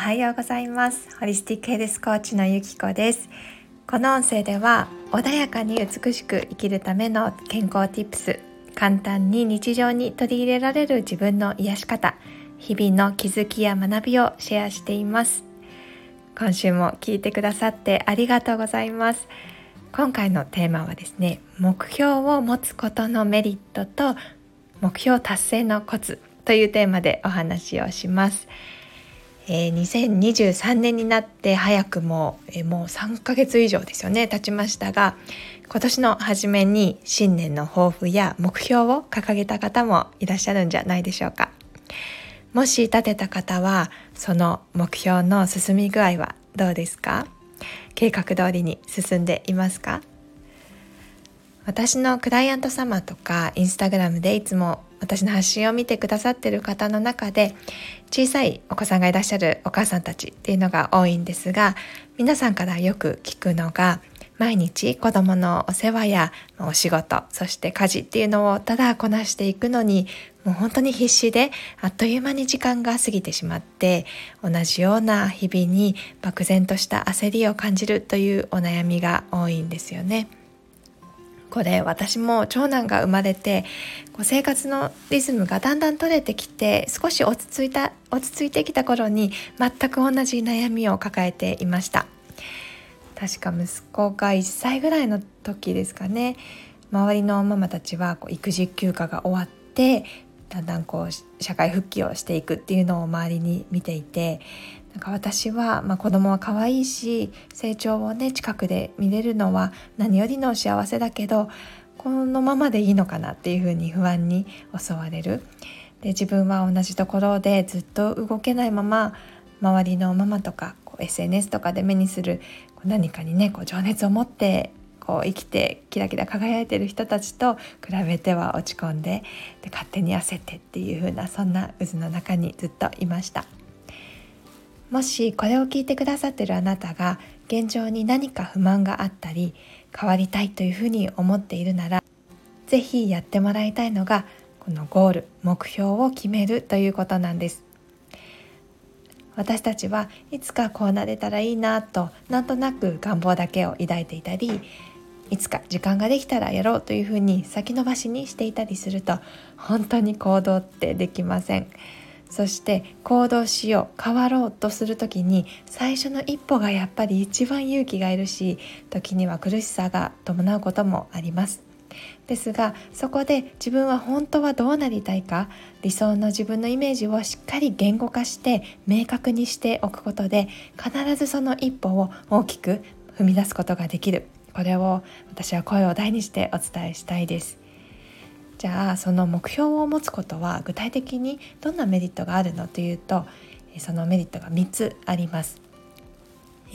はようございます。ホリスティックヘルスコーチのゆきこです。この音声では穏やかに美しく生きるための健康 Tips 簡単に日常に取り入れられる自分の癒し方日々の気づきや学びをシェアしています。今週も聞いてくださってありがとうございます。今回のテーマはですね目標を持つことのメリットと目標達成のコツというテーマでお話をします。えー、2023年になって早くも、えー、もう3ヶ月以上ですよね経ちましたが今年の初めに新年の抱負や目標を掲げた方もいらっしゃるんじゃないでしょうか。もし立てた方はその目標の進み具合はどうですか？計画通りに進んでいますか？私のクライアント様とかインスタグラムでいつも私の発信を見てくださってる方の中で小さいお子さんがいらっしゃるお母さんたちっていうのが多いんですが皆さんからよく聞くのが毎日子供のお世話やお仕事そして家事っていうのをただこなしていくのにもう本当に必死であっという間に時間が過ぎてしまって同じような日々に漠然とした焦りを感じるというお悩みが多いんですよね。これ私も長男が生まれてこう生活のリズムがだんだん取れてきて少し落ち着いた落ち着いてきた頃に全く同じ悩みを抱えていました。確か息子が1歳ぐらいの時ですかね。周りのママたちはこう育児休暇が終わってだんだんこう社会復帰をしていくっていうのを周りに見ていてなんか私は、まあ、子供は可愛いし成長をね近くで見れるのは何よりの幸せだけどこのままでいいのかなっていうふうに不安に襲われる。で自分は同じところでずっと動けないまま周りのママとかこう SNS とかで目にする何かにねこう情熱を持ってこう生きてキラキラ輝いてる人たちと比べては落ち込んでで勝手に焦ってっていう風なそんな渦の中にずっといました。もしこれを聞いてくださってるあなたが現状に何か不満があったり変わりたいというふうに思っているなら是非やってもらいたいのがこのゴール目標を決めるということなんです私たちはいつかこうなれたらいいなとなんとなく願望だけを抱いていたりいつか時間ができたらやろうというふうに先延ばしにしていたりすると本当に行動ってできません。そして行動しよう変わろうとする時に最初の一歩がやっぱり一番勇気がいるし時には苦しさが伴うこともありますですがそこで自分は本当はどうなりたいか理想の自分のイメージをしっかり言語化して明確にしておくことで必ずその一歩を大きく踏み出すことができるこれを私は声を大にしてお伝えしたいですじゃあその目標を持つことは具体的にどんなメリットがあるのというとそのメリットが3つあります。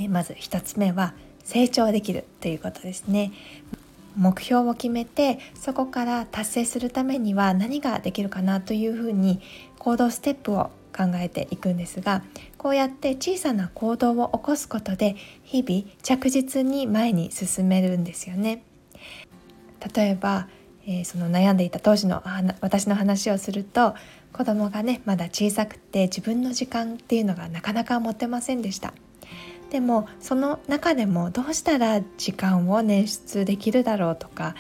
まず1つ目は成長できるということですね。目標を決めてそこから達成するためには何ができるかなというふうに行動ステップを考えていくんですがこうやって小さな行動を起こすことで日々着実に前に進めるんですよね。例えばえー、その悩んでいた当時の私の話をすると子供がねまだ小さくて自分の時間っていうのがなかなか持てませんでしたでもその中でもどうしたら時間を捻出できるだろうとか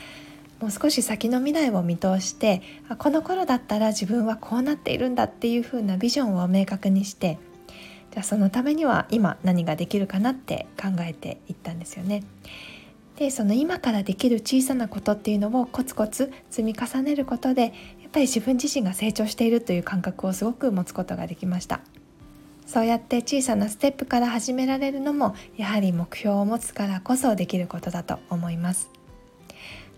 もう少し先の未来を見通してこの頃だったら自分はこうなっているんだっていう風なビジョンを明確にしてじゃあそのためには今何ができるかなって考えていったんですよね。でその今からできる小さなことっていうのをコツコツ積み重ねることでやっぱり自分自身が成長しているという感覚をすごく持つことができました。そうやって小さなステップから始められるのもやはり目標を持つからこそできることだと思います。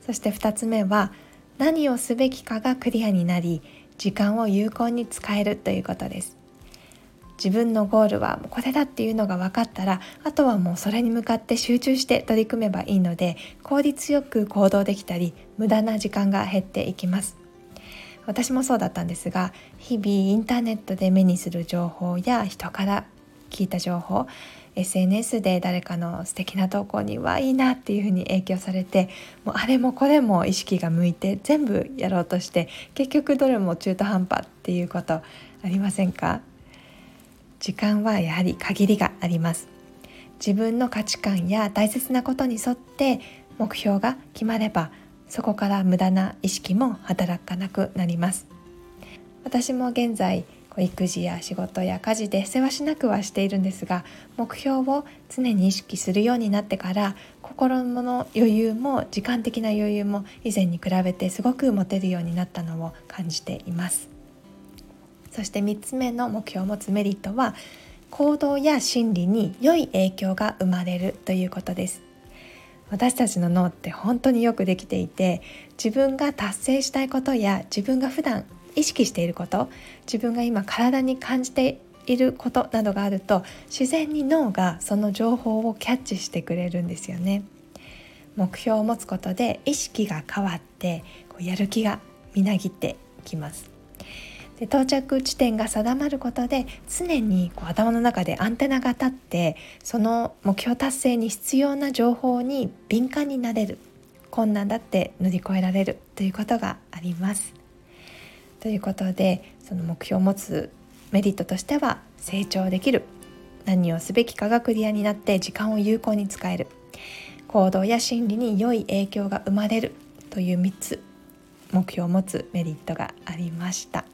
そして2つ目は何をすべきかがクリアになり時間を有効に使えるということです。自分のゴールはこれだっていうのが分かったらあとはもうそれに向かって集中して取り組めばいいので効率よく行動できたり無駄な時間が減っていきます。私もそうだったんですが日々インターネットで目にする情報や人から聞いた情報 SNS で誰かの素敵な投稿にはいいなっていうふうに影響されてもうあれもこれも意識が向いて全部やろうとして結局どれも中途半端っていうことありませんか？時間はやはり限りがあります。自分の価値観や大切なことに沿って目標が決まればそこから無駄な意識も働かなくなります。私も現在育児や仕事や家事で世話しなくはしているんですが目標を常に意識するようになってから心の余裕も時間的な余裕も以前に比べてすごく持てるようになったのを感じています。そして3つ目の目標を持つメリットは行動や心理に良い影響が生まれるということです。私たちの脳って本当によくできていて自分が達成したいことや自分が普段意識していること自分が今体に感じていることなどがあると自然に脳がその情報をキャッチしてくれるんですよね。目標を持つことで意識が変わってこうやる気がみなぎってきます。で到着地点が定まることで常にこう頭の中でアンテナが立ってその目標達成に必要な情報に敏感になれる。困難だって乗り越えられる。ということがあります。ということでその目標を持つメリットとしては成長できる。何をすべきかがクリアになって時間を有効に使える。行動や心理に良い影響が生まれる。という3つ目標を持つメリットがありました。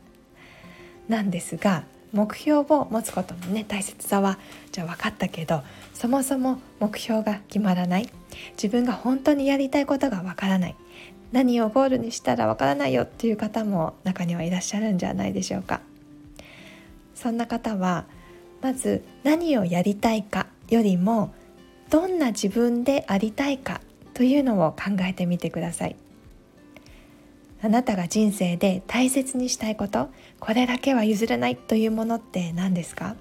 なんですが目標を持つことのね大切さはじゃあ分かったけどそもそも目標が決まらない。自分が本当にやりたいことがわからない。何をゴールにしたらわからないよっていう方も中にはいらっしゃるんじゃないでしょうか。そんな方はまず何をやりたいかよりもどんな自分でありたいかというのを考えてみてください。あなたが人生で大切にしたいことこれだけは譲れないというものって何ですか？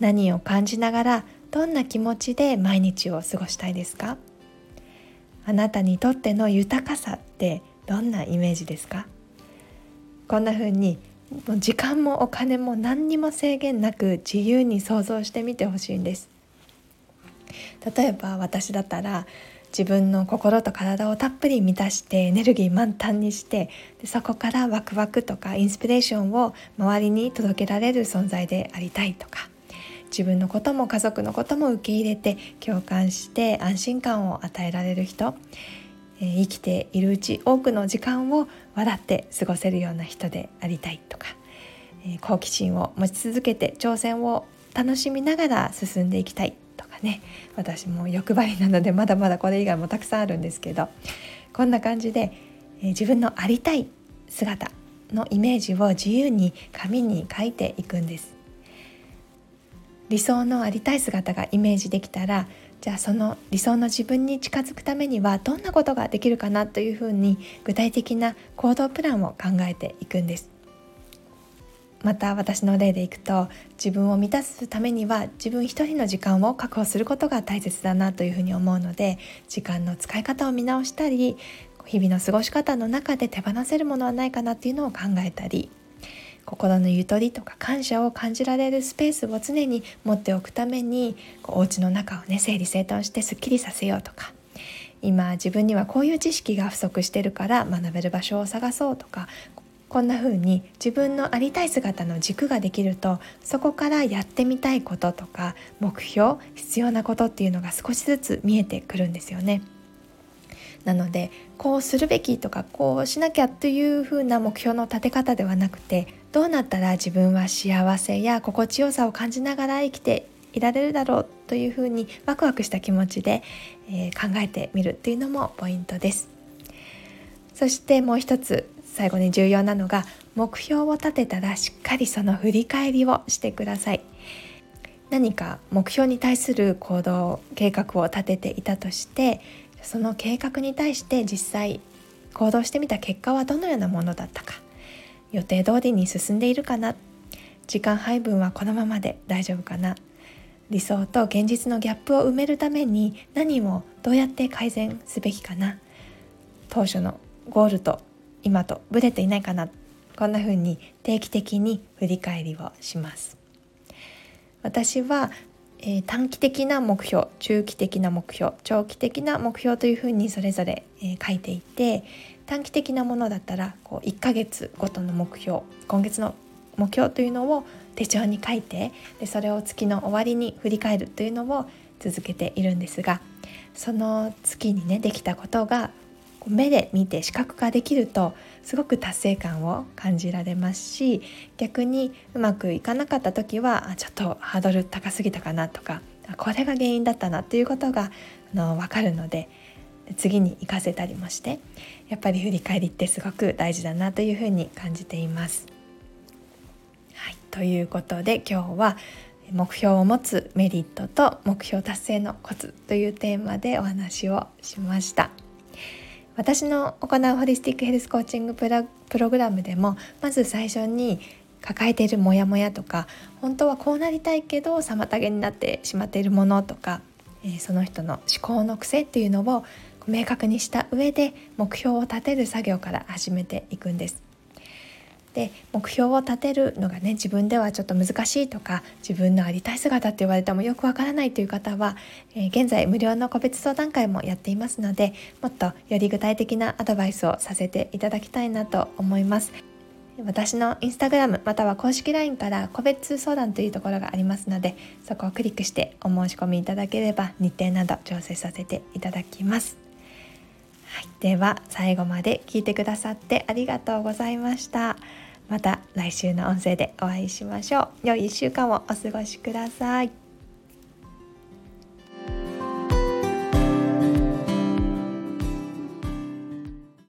何を感じながらどんな気持ちで毎日を過ごしたいですか？あなたにとっての豊かさってどんなイメージですか？こんな風にも時間もお金も何にも制限なく自由に想像してみてほしいんです。例えば私だったら自分の心と体をたっぷり満たしてエネルギー満タンにしてでそこからワクワクとかインスピレーションを周りに届けられる存在でありたいとか自分のことも家族のことも受け入れて共感して安心感を与えられる人、えー、生きているうち多くの時間を笑って過ごせるような人でありたいとか、えー、好奇心を持ち続けて挑戦を楽しみながら進んでいきたい。かね私も欲張りなのでまだまだこれ以外もたくさんあるんですけどこんな感じで、え、自分のありたい姿のイメージを自由に紙に書いていくんです。理想のありたい姿がイメージできたらじゃあその理想の自分に近づくためにはどんなことができるかなというふうに具体的な行動プランを考えていくんです。また私の例でいくと自分を満たすためには自分一人の時間を確保することが大切だなというふうに思うので時間の使い方を見直したり日々の過ごし方の中で手放せるものはないかなっていうのを考えたり心のゆとりとか感謝を感じられるスペースを常に持っておくためにこうお家の中をね整理整頓してすっきりさせようとか今自分にはこういう知識が不足してるから学べる場所を探そうとかこんな風に自分のありたい姿の軸ができるとそこからやってみたいこととか目標必要なことっていうのが少しずつ見えてくるんですよね。なのでこうするべきとかこうしなきゃというふうな目標の立て方ではなくてどうなったら自分は幸せや心地よさを感じながら生きていられるだろうというふうにワクワクした気持ちで、えー、考えてみるっていうのもポイントですそしてもう一つ最後に重要なのが目標を立てたらしっかりその振り返りをしてください。何か目標に対する行動計画を立てていたとしてその計画に対して実際行動してみた結果はどのようなものだったか。予定通りに進んでいるかな。時間配分はこのままで大丈夫かな。理想と現実のギャップを埋めるために何をどうやって改善すべきかな。当初のゴールと今とブレていないかなこんな風に定期的に振り返りをします。私はえー、短期的な目標中期的な目標長期的な目標というふうにそれぞれ、えー、書いていて短期的なものだったらこう1ヶ月ごとの目標今月の目標というのを手帳に書いてでそれを月の終わりに振り返るというのを続けているんですがその月にねできたことが目で見て視覚化できるとすごく達成感を感じられますし逆にうまくいかなかった時はちょっとハードル高すぎたかなとかこれが原因だったなっていうことがあの分かるので次に活かせたりもしてやっぱり振り返りってすごく大事だなというふうに感じています。はい、ということで今日は目標を持つメリットと目標達成のコツというテーマでお話をしました私の行うホリスティックヘルスコーチングプログラムでもまず最初に抱えているモヤモヤとか本当はこうなりたいけど妨げになってしまっているものとか、えー、その人の思考の癖っていうのを明確にした上で目標を立てる作業から始めていくんです。で目標を立てるのがね自分ではちょっと難しいとか自分のありたい姿って言われてもよくわからないという方は、えー、現在無料の個別相談会もやっていますのでもっとより具体的なアドバイスをさせていただきたいなと思います。私のインスタグラムまたは公式 LINE から個別相談というところがありますのでそこをクリックしてお申し込みいただければ日程など調整させていただきます。はい、では最後まで聞いてくださってありがとうございました。また来週の音声でお会いしましょう。良い1週間をお過ごしください。